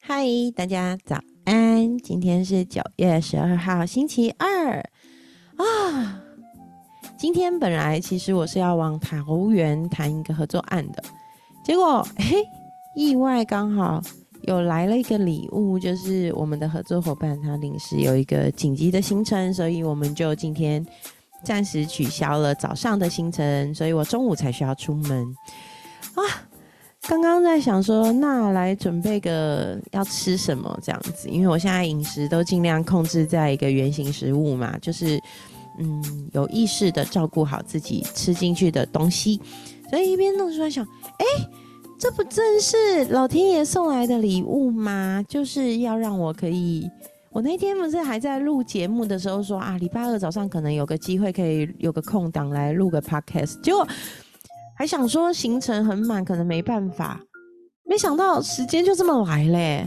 嗨，大家早安！今天是九月十二号，星期二啊。今天本来其实我是要往桃园谈一个合作案的，结果嘿，意外刚好有来了一个礼物，就是我们的合作伙伴他临时有一个紧急的行程，所以我们就今天暂时取消了早上的行程，所以我中午才需要出门啊。刚刚在想说，那来准备个要吃什么这样子，因为我现在饮食都尽量控制在一个原型食物嘛，就是嗯有意识的照顾好自己吃进去的东西，所以一边弄出来想，哎，这不正是老天爷送来的礼物吗？就是要让我可以，我那天不是还在录节目的时候说啊，礼拜二早上可能有个机会可以有个空档来录个 podcast，结果。还想说行程很满，可能没办法，没想到时间就这么来嘞。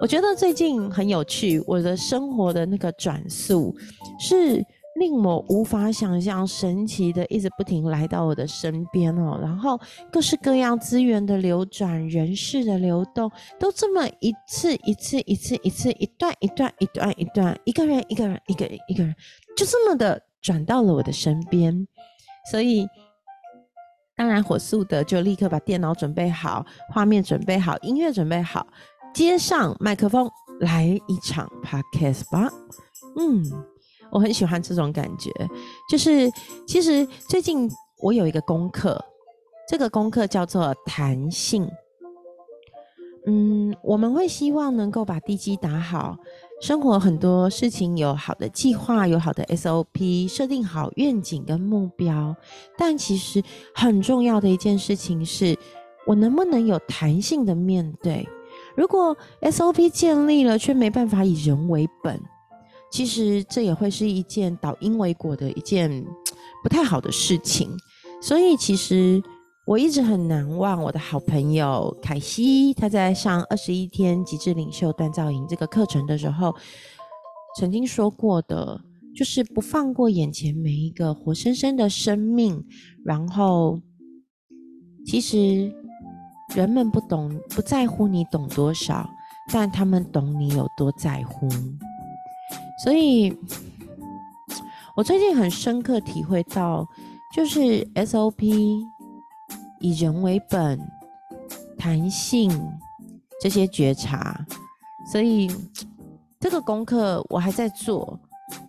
我觉得最近很有趣，我的生活的那个转速是令我无法想象、神奇的，一直不停来到我的身边哦。然后各式各样资源的流转、人事的流动，都这么一次一次、一次一次、一段一段、一段一段，一个人一个人一个一个人，就这么的转到了我的身边，所以。当然，火速的就立刻把电脑准备好，画面准备好，音乐准备好，接上麦克风，来一场 podcast 吧。嗯，我很喜欢这种感觉。就是其实最近我有一个功课，这个功课叫做弹性。嗯，我们会希望能够把地基打好。生活很多事情有好的计划，有好的 SOP，设定好愿景跟目标。但其实很重要的一件事情是，我能不能有弹性的面对？如果 SOP 建立了，却没办法以人为本，其实这也会是一件倒因为果的一件不太好的事情。所以其实。我一直很难忘我的好朋友凯西，他在上二十一天极致领袖锻造营这个课程的时候，曾经说过的，就是不放过眼前每一个活生生的生命。然后，其实人们不懂、不在乎你懂多少，但他们懂你有多在乎。所以，我最近很深刻体会到，就是 SOP。以人为本，弹性这些觉察，所以这个功课我还在做。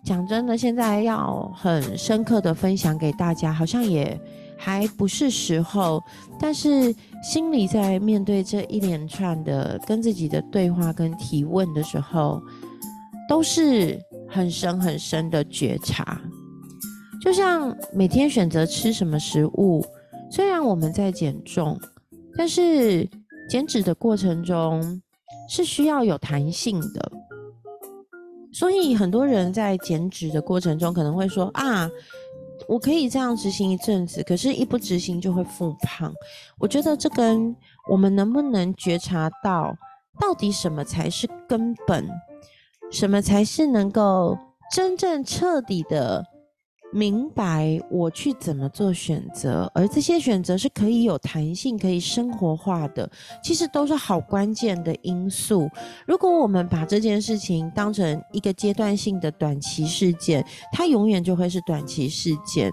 讲真的，现在要很深刻的分享给大家，好像也还不是时候。但是心里在面对这一连串的跟自己的对话跟提问的时候，都是很深很深的觉察。就像每天选择吃什么食物。虽然我们在减重，但是减脂的过程中是需要有弹性的。所以很多人在减脂的过程中可能会说：“啊，我可以这样执行一阵子，可是一不执行就会复胖。”我觉得这跟我们能不能觉察到，到底什么才是根本，什么才是能够真正彻底的。明白我去怎么做选择，而这些选择是可以有弹性、可以生活化的，其实都是好关键的因素。如果我们把这件事情当成一个阶段性的短期事件，它永远就会是短期事件。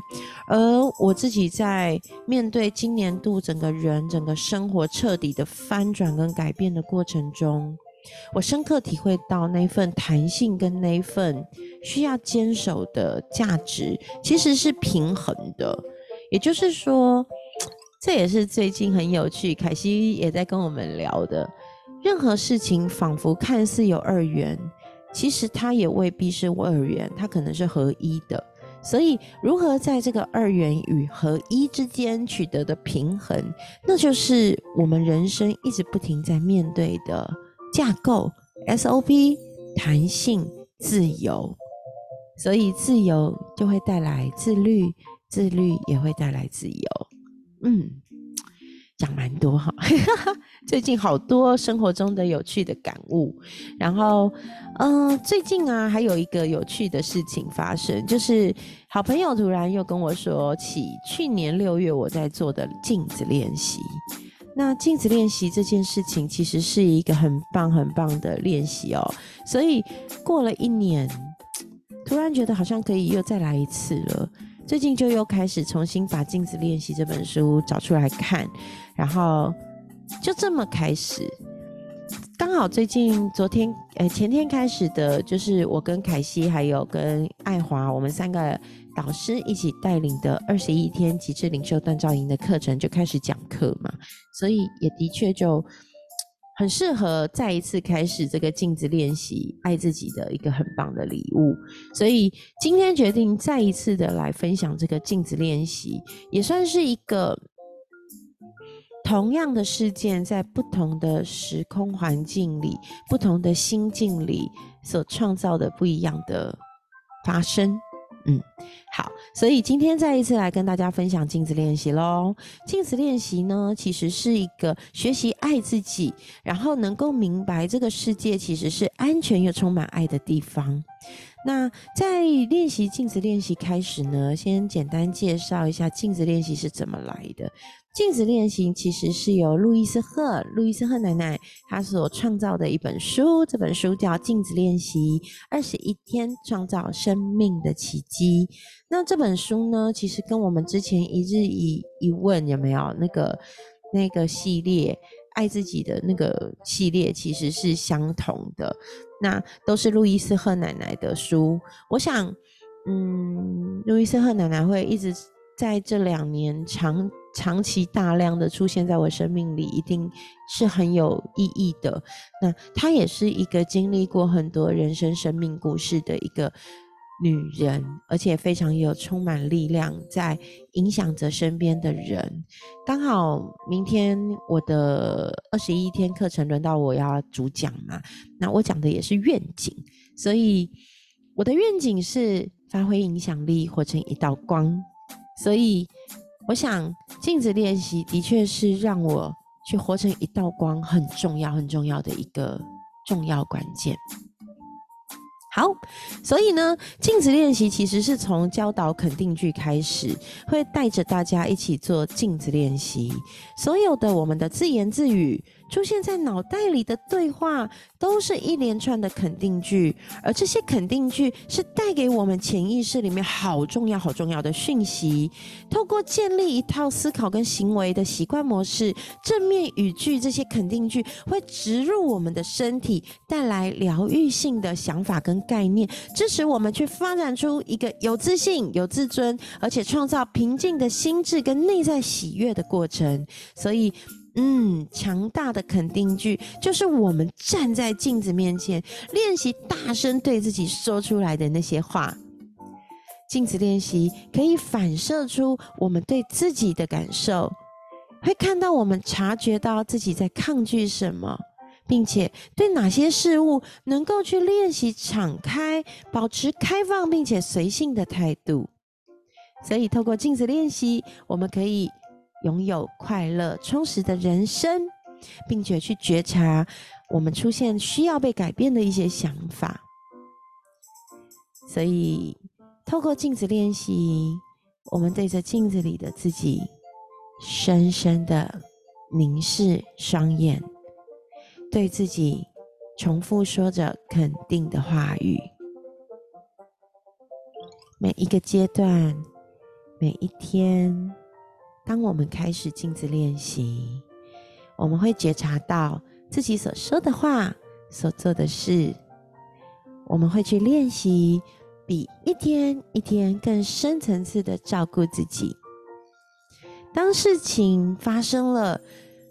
而我自己在面对今年度整个人、整个生活彻底的翻转跟改变的过程中。我深刻体会到那份弹性跟那份需要坚守的价值，其实是平衡的。也就是说，这也是最近很有趣，凯西也在跟我们聊的。任何事情仿佛看似有二元，其实它也未必是二元，它可能是合一的。所以，如何在这个二元与合一之间取得的平衡，那就是我们人生一直不停在面对的。架构 SOP 弹性自由，所以自由就会带来自律，自律也会带来自由。嗯，讲蛮多哈，最近好多生活中的有趣的感悟。然后，嗯，最近啊，还有一个有趣的事情发生，就是好朋友突然又跟我说起去年六月我在做的镜子练习。那镜子练习这件事情，其实是一个很棒很棒的练习哦。所以过了一年，突然觉得好像可以又再来一次了。最近就又开始重新把《镜子练习》这本书找出来看，然后就这么开始。刚好最近昨天，呃，前天开始的，就是我跟凯西还有跟爱华，我们三个导师一起带领的二十一天极致领袖锻造营的课程就开始讲课嘛，所以也的确就很适合再一次开始这个镜子练习爱自己的一个很棒的礼物。所以今天决定再一次的来分享这个镜子练习，也算是一个。同样的事件，在不同的时空环境里、不同的心境里，所创造的不一样的发生。嗯，好，所以今天再一次来跟大家分享镜子练习喽。镜子练习呢，其实是一个学习爱自己，然后能够明白这个世界其实是安全又充满爱的地方。那在练习镜子练习开始呢，先简单介绍一下镜子练习是怎么来的。镜子练习其实是由路易斯赫路易斯赫奶奶她所创造的一本书，这本书叫《镜子练习二十一天创造生命的奇迹》。那这本书呢，其实跟我们之前一日一一问有没有那个那个系列爱自己的那个系列，其实是相同的。那都是路易斯赫奶奶的书。我想，嗯，路易斯赫奶奶会一直在这两年长。长期大量的出现在我生命里，一定是很有意义的。那她也是一个经历过很多人生生命故事的一个女人，而且非常有充满力量，在影响着身边的人。刚好明天我的二十一天课程轮到我要主讲嘛，那我讲的也是愿景，所以我的愿景是发挥影响力，活成一道光，所以。我想镜子练习的确是让我去活成一道光很重要、很重要的一个重要关键。好，所以呢，镜子练习其实是从教导肯定句开始，会带着大家一起做镜子练习。所有的我们的自言自语。出现在脑袋里的对话，都是一连串的肯定句，而这些肯定句是带给我们潜意识里面好重要、好重要的讯息。透过建立一套思考跟行为的习惯模式，正面语句这些肯定句会植入我们的身体，带来疗愈性的想法跟概念，支持我们去发展出一个有自信、有自尊，而且创造平静的心智跟内在喜悦的过程。所以。嗯，强大的肯定句就是我们站在镜子面前练习大声对自己说出来的那些话。镜子练习可以反射出我们对自己的感受，会看到我们察觉到自己在抗拒什么，并且对哪些事物能够去练习敞开，保持开放并且随性的态度。所以，透过镜子练习，我们可以。拥有快乐充实的人生，并且去觉察我们出现需要被改变的一些想法。所以，透过镜子练习，我们对着镜子里的自己，深深的凝视双眼，对自己重复说着肯定的话语。每一个阶段，每一天。当我们开始镜子练习，我们会觉察到自己所说的话、所做的事。我们会去练习，比一天一天更深层次的照顾自己。当事情发生了，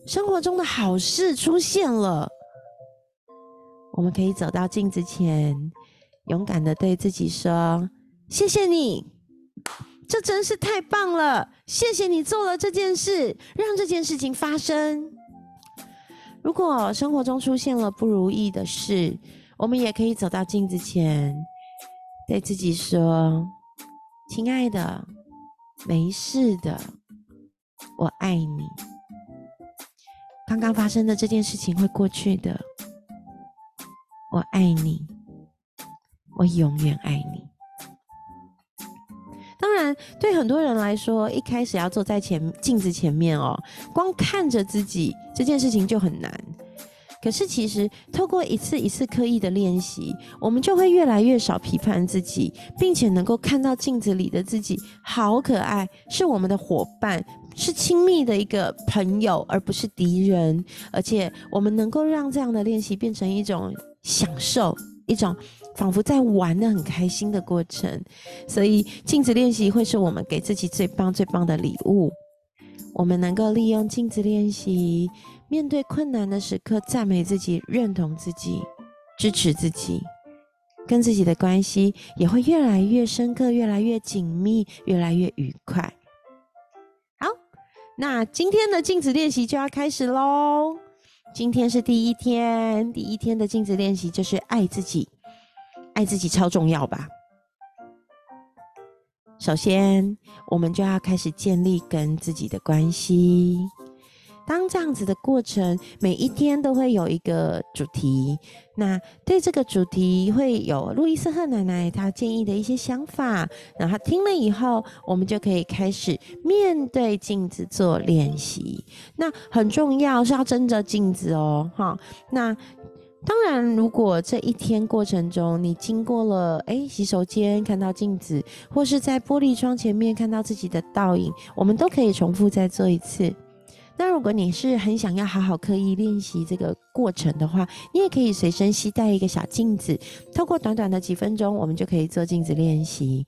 生活中的好事出现了，我们可以走到镜子前，勇敢的对自己说：“谢谢你。”这真是太棒了！谢谢你做了这件事，让这件事情发生。如果生活中出现了不如意的事，我们也可以走到镜子前，对自己说：“亲爱的，没事的，我爱你。刚刚发生的这件事情会过去的，我爱你，我永远爱你。”当然。对很多人来说，一开始要坐在前镜子前面哦，光看着自己这件事情就很难。可是，其实透过一次一次刻意的练习，我们就会越来越少批判自己，并且能够看到镜子里的自己好可爱，是我们的伙伴，是亲密的一个朋友，而不是敌人。而且，我们能够让这样的练习变成一种享受，一种仿佛在玩的很开心的过程。所以，镜子练习会是我们给自己最棒、最棒的礼物。我们能够利用镜子练习。面对困难的时刻，赞美自己，认同自己，支持自己，跟自己的关系也会越来越深刻，越来越紧密，越来越愉快。好，那今天的镜子练习就要开始喽。今天是第一天，第一天的镜子练习就是爱自己，爱自己超重要吧？首先，我们就要开始建立跟自己的关系。当这样子的过程，每一天都会有一个主题。那对这个主题会有路易斯赫奶奶她建议的一些想法，然后听了以后，我们就可以开始面对镜子做练习。那很重要是要睁着镜子哦，哈。那当然，如果这一天过程中你经过了诶洗手间看到镜子，或是在玻璃窗前面看到自己的倒影，我们都可以重复再做一次。那如果你是很想要好好刻意练习这个过程的话，你也可以随身携带一个小镜子，透过短短的几分钟，我们就可以做镜子练习。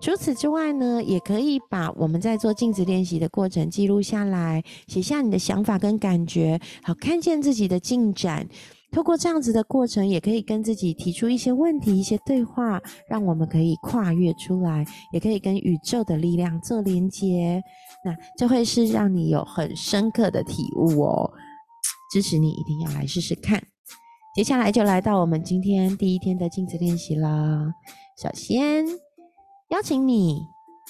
除此之外呢，也可以把我们在做镜子练习的过程记录下来，写下你的想法跟感觉，好看见自己的进展。透过这样子的过程，也可以跟自己提出一些问题、一些对话，让我们可以跨越出来，也可以跟宇宙的力量做连接。那这会是让你有很深刻的体悟哦，支持你一定要来试试看。接下来就来到我们今天第一天的镜子练习了。首先邀请你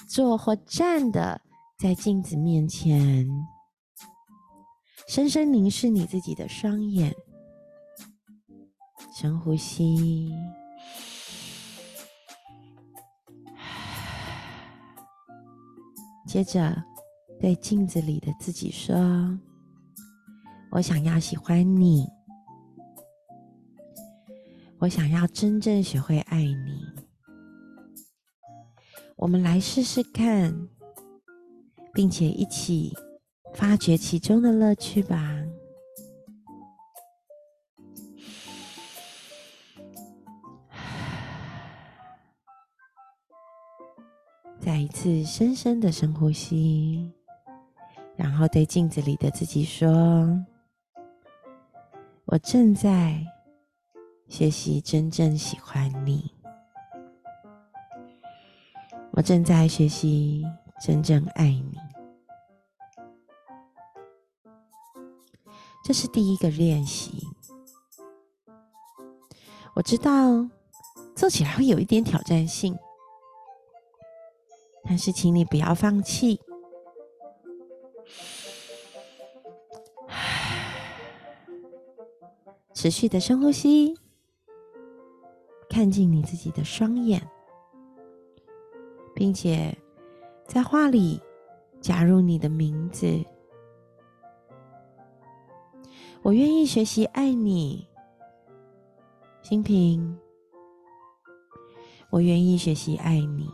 坐或站的在镜子面前，深深凝视你自己的双眼，深呼吸，接着。对镜子里的自己说：“我想要喜欢你，我想要真正学会爱你。我们来试试看，并且一起发掘其中的乐趣吧。”一次深深的深呼吸。然后对镜子里的自己说：“我正在学习真正喜欢你，我正在学习真正爱你。”这是第一个练习。我知道做起来会有一点挑战性，但是请你不要放弃。持续的深呼吸，看进你自己的双眼，并且在画里加入你的名字。我愿意学习爱你，心平。我愿意学习爱你。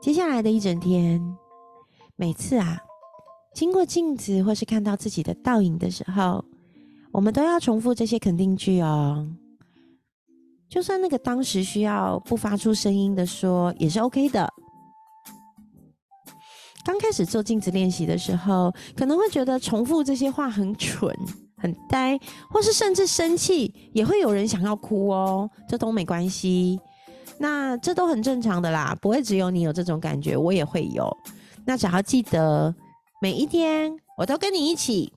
接下来的一整天，每次啊。经过镜子，或是看到自己的倒影的时候，我们都要重复这些肯定句哦。就算那个当时需要不发出声音的说，也是 OK 的。刚开始做镜子练习的时候，可能会觉得重复这些话很蠢、很呆，或是甚至生气，也会有人想要哭哦。这都没关系，那这都很正常的啦，不会只有你有这种感觉，我也会有。那只要记得。每一天，我都跟你一起，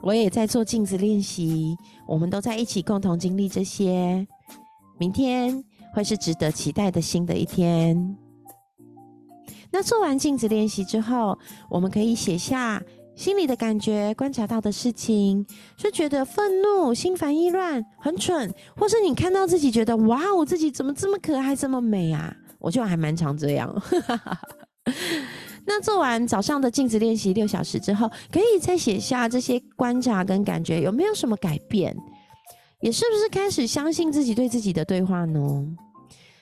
我也在做镜子练习，我们都在一起共同经历这些。明天会是值得期待的新的一天。那做完镜子练习之后，我们可以写下心里的感觉、观察到的事情，是觉得愤怒、心烦意乱、很蠢，或是你看到自己觉得哇，我自己怎么这么可爱、这么美啊？我就还蛮常这样。那做完早上的镜子练习六小时之后，可以再写下这些观察跟感觉，有没有什么改变？也是不是开始相信自己对自己的对话呢？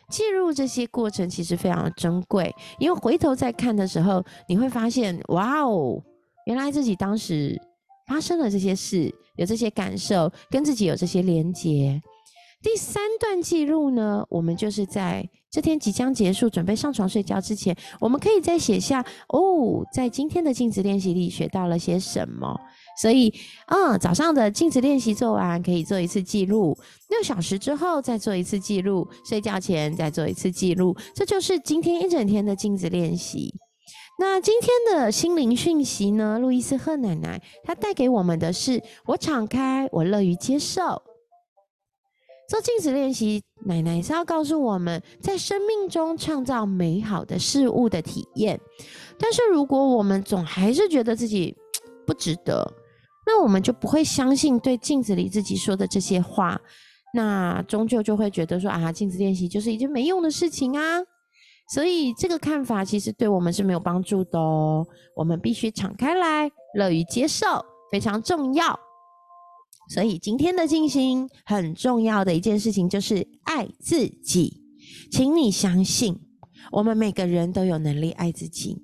记录这些过程其实非常的珍贵，因为回头再看的时候，你会发现，哇哦！原来自己当时发生了这些事，有这些感受，跟自己有这些连接。第三段记录呢，我们就是在这天即将结束、准备上床睡觉之前，我们可以再写下哦，在今天的镜子练习里学到了些什么。所以，嗯，早上的镜子练习做完，可以做一次记录；六小时之后再做一次记录；睡觉前再做一次记录。这就是今天一整天的镜子练习。那今天的心灵讯息呢？路易斯赫奶奶她带给我们的是：我敞开，我乐于接受。做镜子练习，奶奶是要告诉我们在生命中创造美好的事物的体验。但是如果我们总还是觉得自己不值得，那我们就不会相信对镜子里自己说的这些话，那终究就会觉得说啊，镜子练习就是一件没用的事情啊。所以这个看法其实对我们是没有帮助的哦。我们必须敞开来，乐于接受，非常重要。所以今天的静心很重要的一件事情就是爱自己。请你相信，我们每个人都有能力爱自己，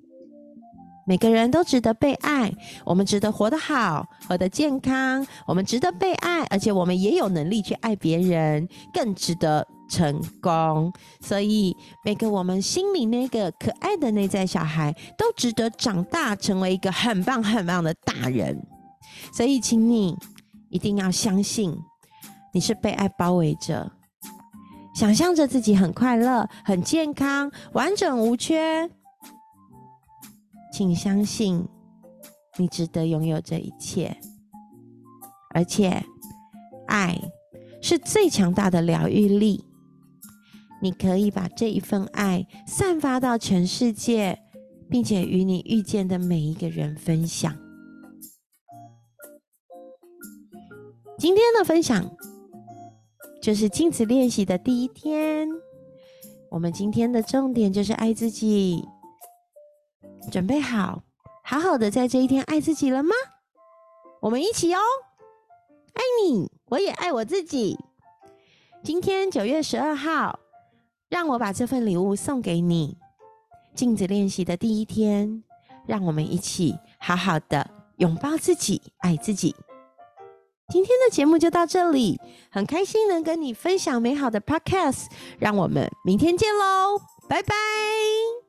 每个人都值得被爱。我们值得活得好，活得健康。我们值得被爱，而且我们也有能力去爱别人，更值得。成功，所以每个我们心里那个可爱的内在小孩，都值得长大，成为一个很棒很棒的大人。所以，请你一定要相信，你是被爱包围着，想象着自己很快乐、很健康、完整无缺。请相信，你值得拥有这一切，而且，爱是最强大的疗愈力。你可以把这一份爱散发到全世界，并且与你遇见的每一个人分享。今天的分享就是镜子练习的第一天。我们今天的重点就是爱自己。准备好，好好的在这一天爱自己了吗？我们一起哦！爱你，我也爱我自己。今天九月十二号。让我把这份礼物送给你。镜子练习的第一天，让我们一起好好的拥抱自己，爱自己。今天的节目就到这里，很开心能跟你分享美好的 Podcast。让我们明天见喽，拜拜。